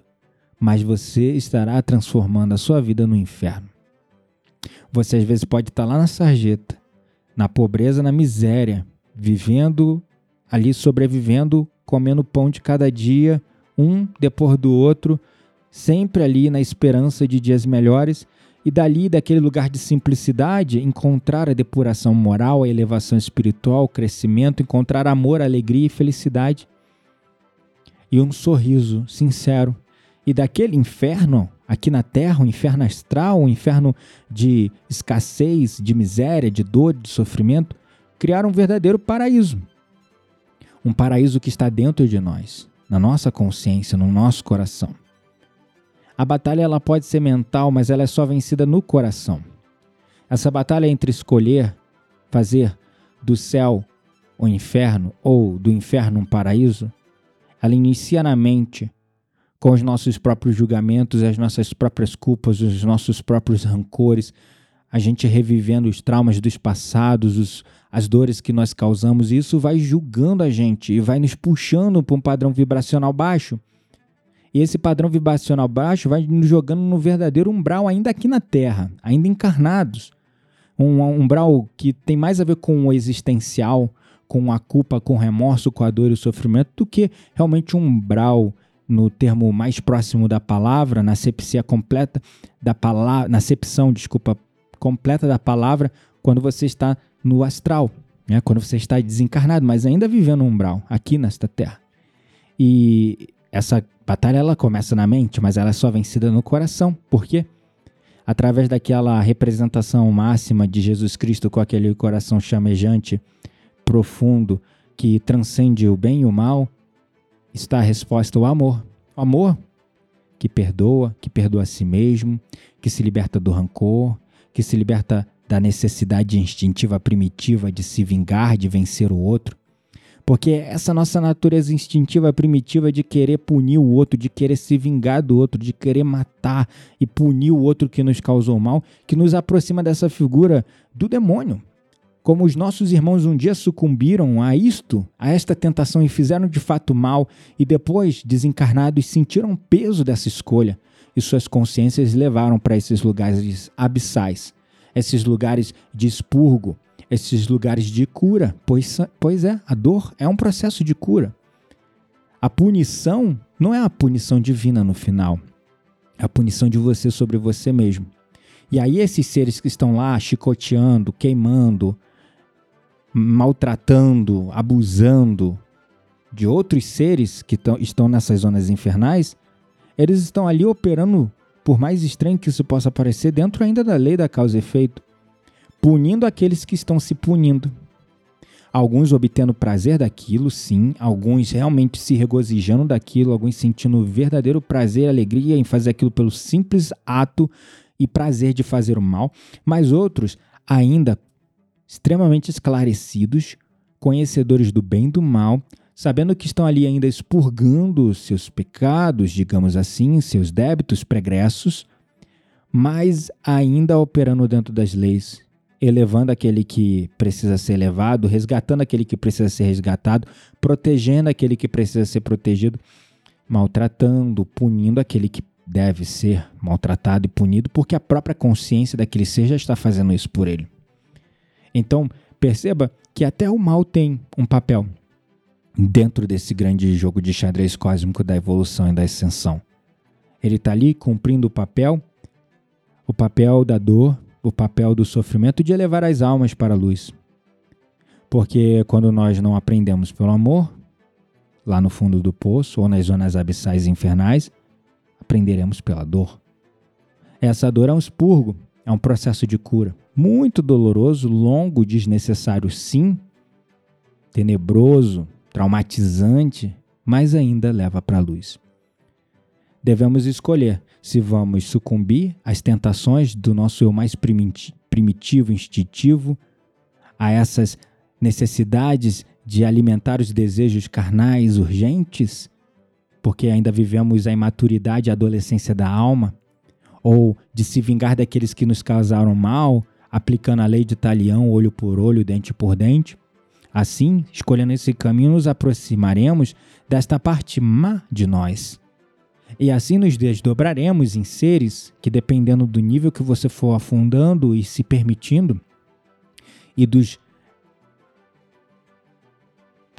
mas você estará transformando a sua vida no inferno. Você às vezes pode estar lá na sarjeta, na pobreza, na miséria, vivendo ali, sobrevivendo, comendo pão de cada dia, um depois do outro, sempre ali na esperança de dias melhores, e dali, daquele lugar de simplicidade, encontrar a depuração moral, a elevação espiritual, o crescimento, encontrar amor, alegria e felicidade. E um sorriso sincero. E daquele inferno, aqui na terra, um inferno astral, um inferno de escassez, de miséria, de dor, de sofrimento, criar um verdadeiro paraíso. Um paraíso que está dentro de nós, na nossa consciência, no nosso coração. A batalha ela pode ser mental, mas ela é só vencida no coração. Essa batalha é entre escolher fazer do céu o inferno ou do inferno um paraíso, ela inicia na mente com os nossos próprios julgamentos, as nossas próprias culpas, os nossos próprios rancores, a gente revivendo os traumas dos passados, os, as dores que nós causamos, e isso vai julgando a gente e vai nos puxando para um padrão vibracional baixo. E esse padrão vibracional baixo vai nos jogando no verdadeiro umbral, ainda aqui na Terra, ainda encarnados. Um umbral que tem mais a ver com o existencial, com a culpa, com o remorso, com a dor e o sofrimento, do que realmente um umbral no termo mais próximo da palavra, na sepsia completa da palavra, na acepção, desculpa, completa da palavra, quando você está no astral, né? quando você está desencarnado, mas ainda vivendo um umbral, aqui nesta terra. E essa batalha ela começa na mente, mas ela é só vencida no coração. Por quê? Através daquela representação máxima de Jesus Cristo com aquele coração chamejante, profundo, que transcende o bem e o mal, está a resposta o amor. O amor que perdoa, que perdoa a si mesmo, que se liberta do rancor, que se liberta da necessidade instintiva primitiva de se vingar, de vencer o outro. Porque essa nossa natureza instintiva primitiva de querer punir o outro, de querer se vingar do outro, de querer matar e punir o outro que nos causou mal, que nos aproxima dessa figura do demônio. Como os nossos irmãos um dia sucumbiram a isto, a esta tentação e fizeram de fato mal, e depois, desencarnados, sentiram o peso dessa escolha, e suas consciências levaram para esses lugares abissais, esses lugares de expurgo, esses lugares de cura, pois, pois é, a dor é um processo de cura. A punição não é a punição divina no final, é a punição de você sobre você mesmo. E aí, esses seres que estão lá chicoteando, queimando, maltratando, abusando de outros seres que estão nessas zonas infernais, eles estão ali operando, por mais estranho que isso possa parecer, dentro ainda da lei da causa e efeito punindo aqueles que estão se punindo. Alguns obtendo prazer daquilo, sim, alguns realmente se regozijando daquilo, alguns sentindo verdadeiro prazer e alegria em fazer aquilo pelo simples ato e prazer de fazer o mal, mas outros ainda extremamente esclarecidos, conhecedores do bem e do mal, sabendo que estão ali ainda expurgando seus pecados, digamos assim, seus débitos pregressos, mas ainda operando dentro das leis elevando aquele que precisa ser elevado, resgatando aquele que precisa ser resgatado, protegendo aquele que precisa ser protegido, maltratando, punindo aquele que deve ser maltratado e punido, porque a própria consciência daquele ser já está fazendo isso por ele. Então, perceba que até o mal tem um papel dentro desse grande jogo de xadrez cósmico da evolução e da ascensão. Ele está ali cumprindo o papel, o papel da dor, o papel do sofrimento de elevar as almas para a luz. Porque quando nós não aprendemos pelo amor, lá no fundo do poço ou nas zonas abissais infernais, aprenderemos pela dor. Essa dor é um expurgo, é um processo de cura. Muito doloroso, longo, desnecessário, sim, tenebroso, traumatizante, mas ainda leva para a luz. Devemos escolher se vamos sucumbir às tentações do nosso eu mais primitivo, instintivo, a essas necessidades de alimentar os desejos carnais urgentes, porque ainda vivemos a imaturidade e a adolescência da alma, ou de se vingar daqueles que nos causaram mal, aplicando a lei de talião, olho por olho, dente por dente, Assim, escolhendo esse caminho, nos aproximaremos desta parte má de nós. E assim nos desdobraremos em seres que, dependendo do nível que você for afundando e se permitindo, e dos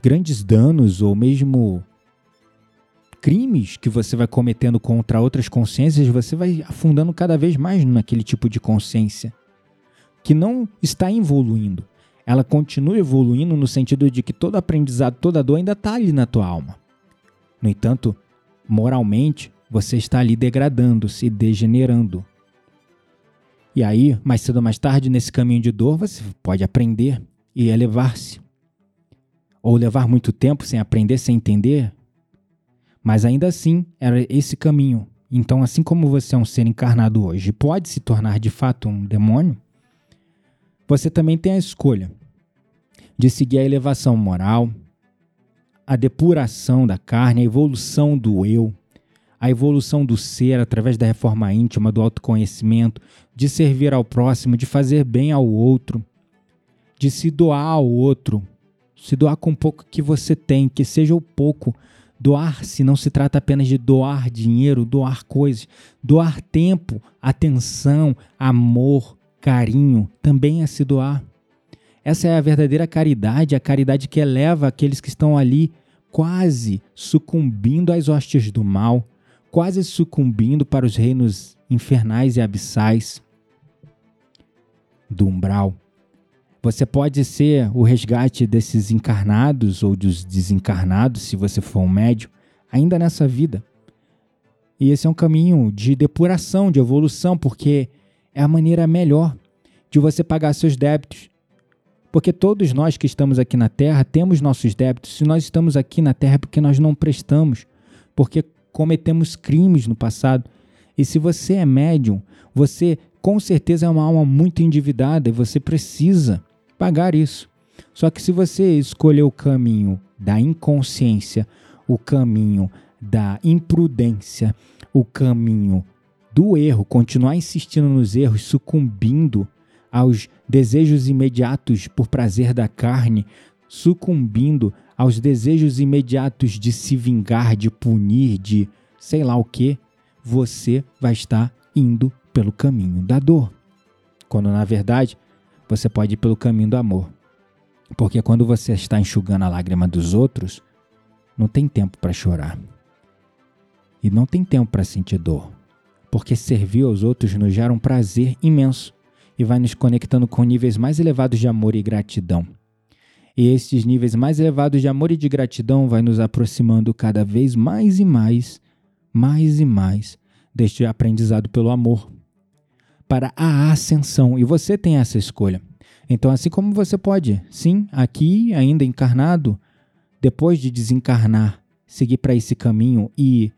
grandes danos ou mesmo crimes que você vai cometendo contra outras consciências, você vai afundando cada vez mais naquele tipo de consciência que não está evoluindo ela continua evoluindo no sentido de que todo aprendizado, toda dor ainda está ali na tua alma. No entanto, moralmente, você está ali degradando-se, degenerando. E aí, mais cedo ou mais tarde, nesse caminho de dor, você pode aprender e elevar-se. Ou levar muito tempo sem aprender, sem entender. Mas ainda assim, era esse caminho. Então, assim como você é um ser encarnado hoje pode se tornar de fato um demônio, você também tem a escolha de seguir a elevação moral, a depuração da carne, a evolução do eu, a evolução do ser através da reforma íntima, do autoconhecimento, de servir ao próximo, de fazer bem ao outro, de se doar ao outro, se doar com o pouco que você tem, que seja o pouco. Doar-se não se trata apenas de doar dinheiro, doar coisas, doar tempo, atenção, amor, carinho, também é se doar. Essa é a verdadeira caridade, a caridade que eleva aqueles que estão ali quase sucumbindo às hostes do mal, quase sucumbindo para os reinos infernais e abissais do umbral. Você pode ser o resgate desses encarnados ou dos desencarnados, se você for um médio, ainda nessa vida. E esse é um caminho de depuração, de evolução, porque é a maneira melhor de você pagar seus débitos, porque todos nós que estamos aqui na Terra temos nossos débitos. Se nós estamos aqui na Terra é porque nós não prestamos, porque cometemos crimes no passado. E se você é médium, você com certeza é uma alma muito endividada e você precisa pagar isso. Só que se você escolher o caminho da inconsciência, o caminho da imprudência, o caminho do erro, continuar insistindo nos erros, sucumbindo aos desejos imediatos por prazer da carne, sucumbindo aos desejos imediatos de se vingar, de punir, de sei lá o que, você vai estar indo pelo caminho da dor. Quando na verdade você pode ir pelo caminho do amor. Porque quando você está enxugando a lágrima dos outros, não tem tempo para chorar. E não tem tempo para sentir dor. Porque servir aos outros nos gera um prazer imenso e vai nos conectando com níveis mais elevados de amor e gratidão. E esses níveis mais elevados de amor e de gratidão vai nos aproximando cada vez mais e mais, mais e mais deste aprendizado pelo amor para a ascensão. E você tem essa escolha. Então, assim como você pode, sim, aqui ainda encarnado, depois de desencarnar, seguir para esse caminho e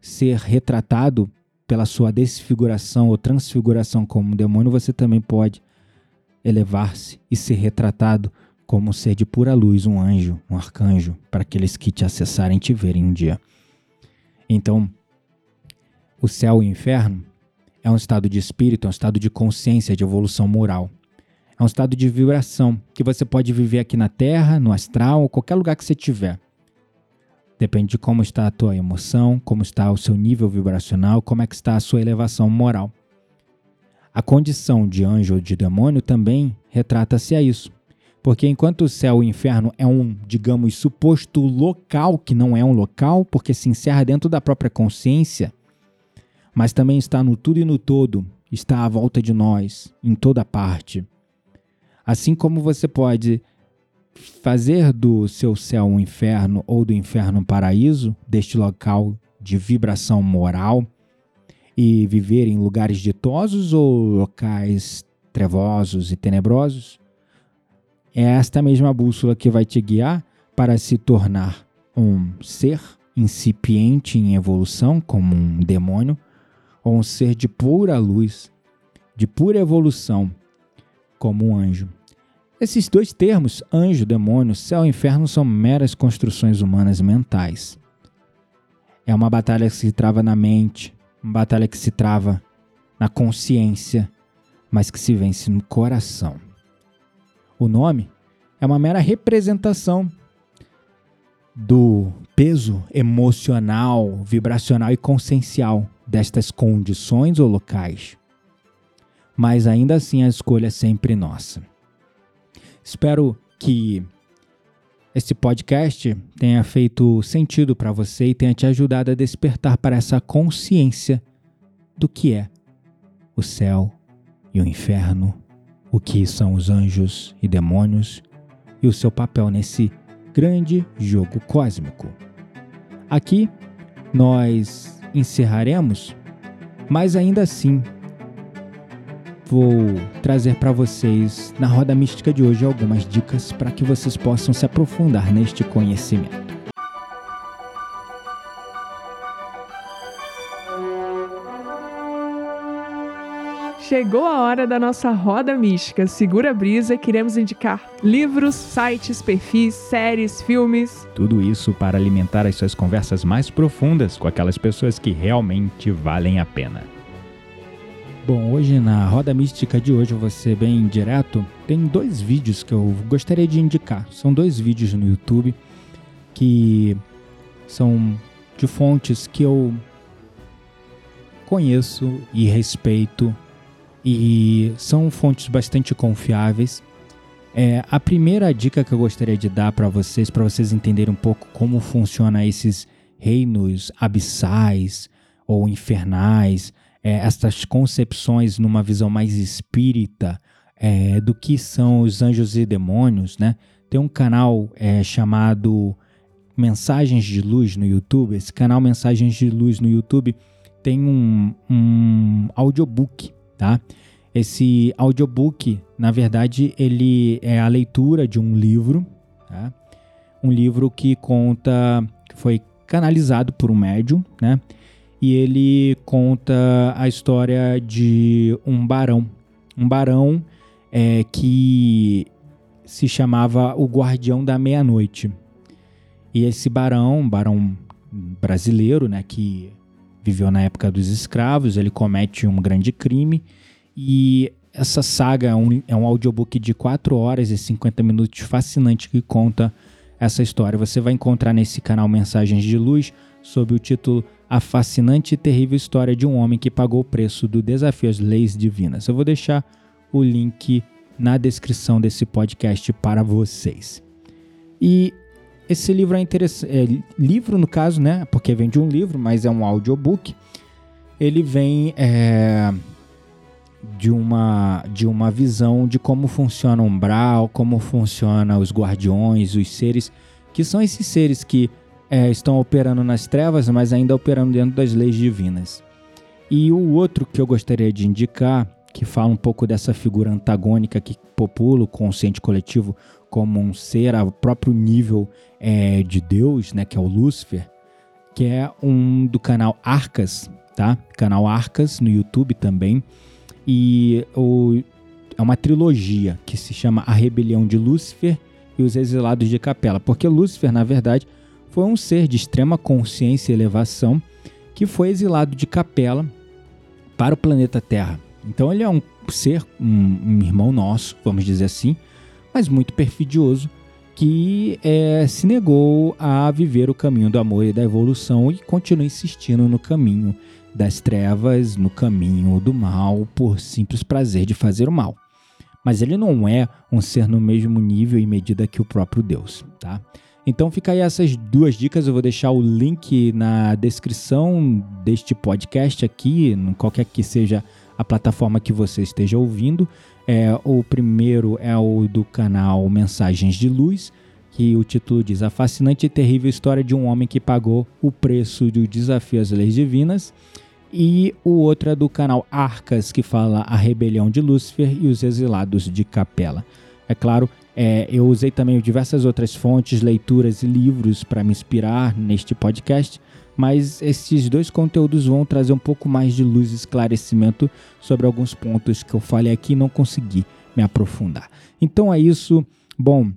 ser retratado pela sua desfiguração ou transfiguração como um demônio, você também pode elevar-se e ser retratado como um ser de pura luz, um anjo, um arcanjo, para aqueles que te acessarem te verem um dia. Então, o céu e o inferno é um estado de espírito, é um estado de consciência, de evolução moral. É um estado de vibração que você pode viver aqui na Terra, no astral, qualquer lugar que você estiver. Depende de como está a tua emoção, como está o seu nível vibracional, como é que está a sua elevação moral. A condição de anjo ou de demônio também retrata-se a isso. Porque enquanto o céu e o inferno é um, digamos, suposto local que não é um local, porque se encerra dentro da própria consciência, mas também está no tudo e no todo, está à volta de nós, em toda parte. Assim como você pode fazer do seu céu um inferno ou do inferno um paraíso, deste local de vibração moral, e viver em lugares ditosos ou locais trevosos e tenebrosos, é esta mesma bússola que vai te guiar para se tornar um ser incipiente em evolução, como um demônio, ou um ser de pura luz, de pura evolução, como um anjo. Esses dois termos, anjo, demônio, céu e inferno, são meras construções humanas mentais. É uma batalha que se trava na mente, uma batalha que se trava na consciência, mas que se vence no coração. O nome é uma mera representação do peso emocional, vibracional e consciencial destas condições ou locais. Mas ainda assim a escolha é sempre nossa. Espero que esse podcast tenha feito sentido para você e tenha te ajudado a despertar para essa consciência do que é o céu e o inferno, o que são os anjos e demônios e o seu papel nesse grande jogo cósmico. Aqui nós encerraremos, mas ainda assim vou trazer para vocês na roda mística de hoje algumas dicas para que vocês possam se aprofundar neste conhecimento. Chegou a hora da nossa roda mística. Segura a brisa, queremos indicar livros, sites, perfis, séries, filmes. Tudo isso para alimentar as suas conversas mais profundas com aquelas pessoas que realmente valem a pena. Bom, hoje na roda mística de hoje, eu vou ser bem direto. Tem dois vídeos que eu gostaria de indicar. São dois vídeos no YouTube que são de fontes que eu conheço e respeito e são fontes bastante confiáveis. É, a primeira dica que eu gostaria de dar para vocês, para vocês entenderem um pouco como funciona esses reinos abissais ou infernais, é, essas concepções numa visão mais espírita é, do que são os anjos e demônios, né? Tem um canal é, chamado Mensagens de Luz no YouTube. Esse canal Mensagens de Luz no YouTube tem um, um audiobook, tá? Esse audiobook, na verdade, ele é a leitura de um livro, tá? Um livro que conta, que foi canalizado por um médium, né? E ele conta a história de um barão. Um barão é, que se chamava o Guardião da Meia-Noite. E esse barão, barão brasileiro, né, que viveu na época dos escravos, ele comete um grande crime e essa saga é um, é um audiobook de 4 horas e 50 minutos fascinante que conta essa história. Você vai encontrar nesse canal Mensagens de Luz sob o título a fascinante e terrível história de um homem que pagou o preço do desafio às leis divinas. Eu vou deixar o link na descrição desse podcast para vocês. E esse livro é interessante. É, livro, no caso, né? Porque vem de um livro, mas é um audiobook. Ele vem é, de, uma, de uma visão de como funciona o umbral, como funciona os guardiões, os seres, que são esses seres que é, estão operando nas trevas, mas ainda operando dentro das leis divinas. E o outro que eu gostaria de indicar, que fala um pouco dessa figura antagônica que popula o consciente coletivo como um ser a próprio nível é, de Deus, né, que é o Lúcifer, que é um do canal Arcas, tá? Canal Arcas no YouTube também. E o, é uma trilogia que se chama A Rebelião de Lúcifer e os Exilados de Capela, porque Lúcifer, na verdade, foi um ser de extrema consciência e elevação que foi exilado de Capela para o planeta Terra. Então ele é um ser, um, um irmão nosso, vamos dizer assim, mas muito perfidioso, que é, se negou a viver o caminho do amor e da evolução e continua insistindo no caminho das trevas, no caminho do mal, por simples prazer de fazer o mal. Mas ele não é um ser no mesmo nível e medida que o próprio Deus, tá? Então fica aí essas duas dicas, eu vou deixar o link na descrição deste podcast aqui, qualquer que seja a plataforma que você esteja ouvindo. É, o primeiro é o do canal Mensagens de Luz, que o título diz A Fascinante e Terrível História de um Homem que Pagou o Preço do Desafio às Leis Divinas. E o outro é do canal Arcas, que fala A Rebelião de Lúcifer e os Exilados de Capela. É claro, é, eu usei também diversas outras fontes, leituras e livros para me inspirar neste podcast, mas esses dois conteúdos vão trazer um pouco mais de luz e esclarecimento sobre alguns pontos que eu falei aqui e não consegui me aprofundar. Então é isso. Bom,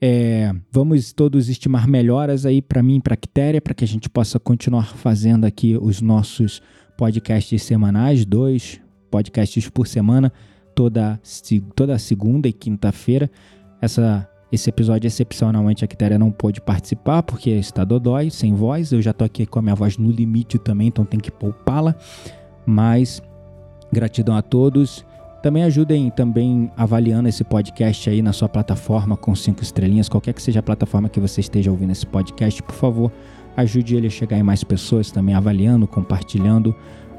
é, vamos todos estimar melhoras aí para mim e para a Quitéria, para que a gente possa continuar fazendo aqui os nossos podcasts semanais, dois podcasts por semana, toda, toda segunda e quinta-feira. Essa, esse episódio, excepcionalmente, a Quitéria não pôde participar porque está dodói, sem voz. Eu já tô aqui com a minha voz no limite também, então tem que poupá-la. Mas gratidão a todos. Também ajudem também avaliando esse podcast aí na sua plataforma com cinco estrelinhas, qualquer que seja a plataforma que você esteja ouvindo esse podcast, por favor, ajude ele a chegar em mais pessoas também avaliando, compartilhando,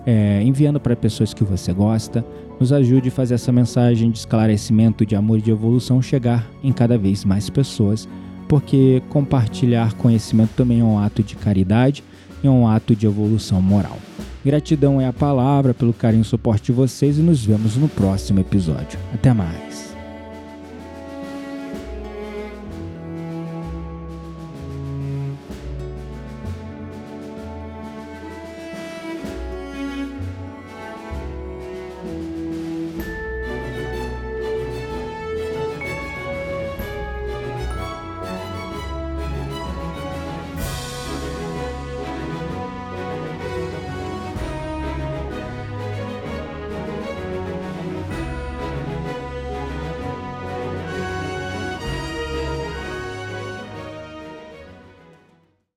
é, enviando para pessoas que você gosta nos ajude a fazer essa mensagem de esclarecimento, de amor e de evolução chegar em cada vez mais pessoas, porque compartilhar conhecimento também é um ato de caridade e é um ato de evolução moral. Gratidão é a palavra pelo carinho e suporte de vocês e nos vemos no próximo episódio. Até mais.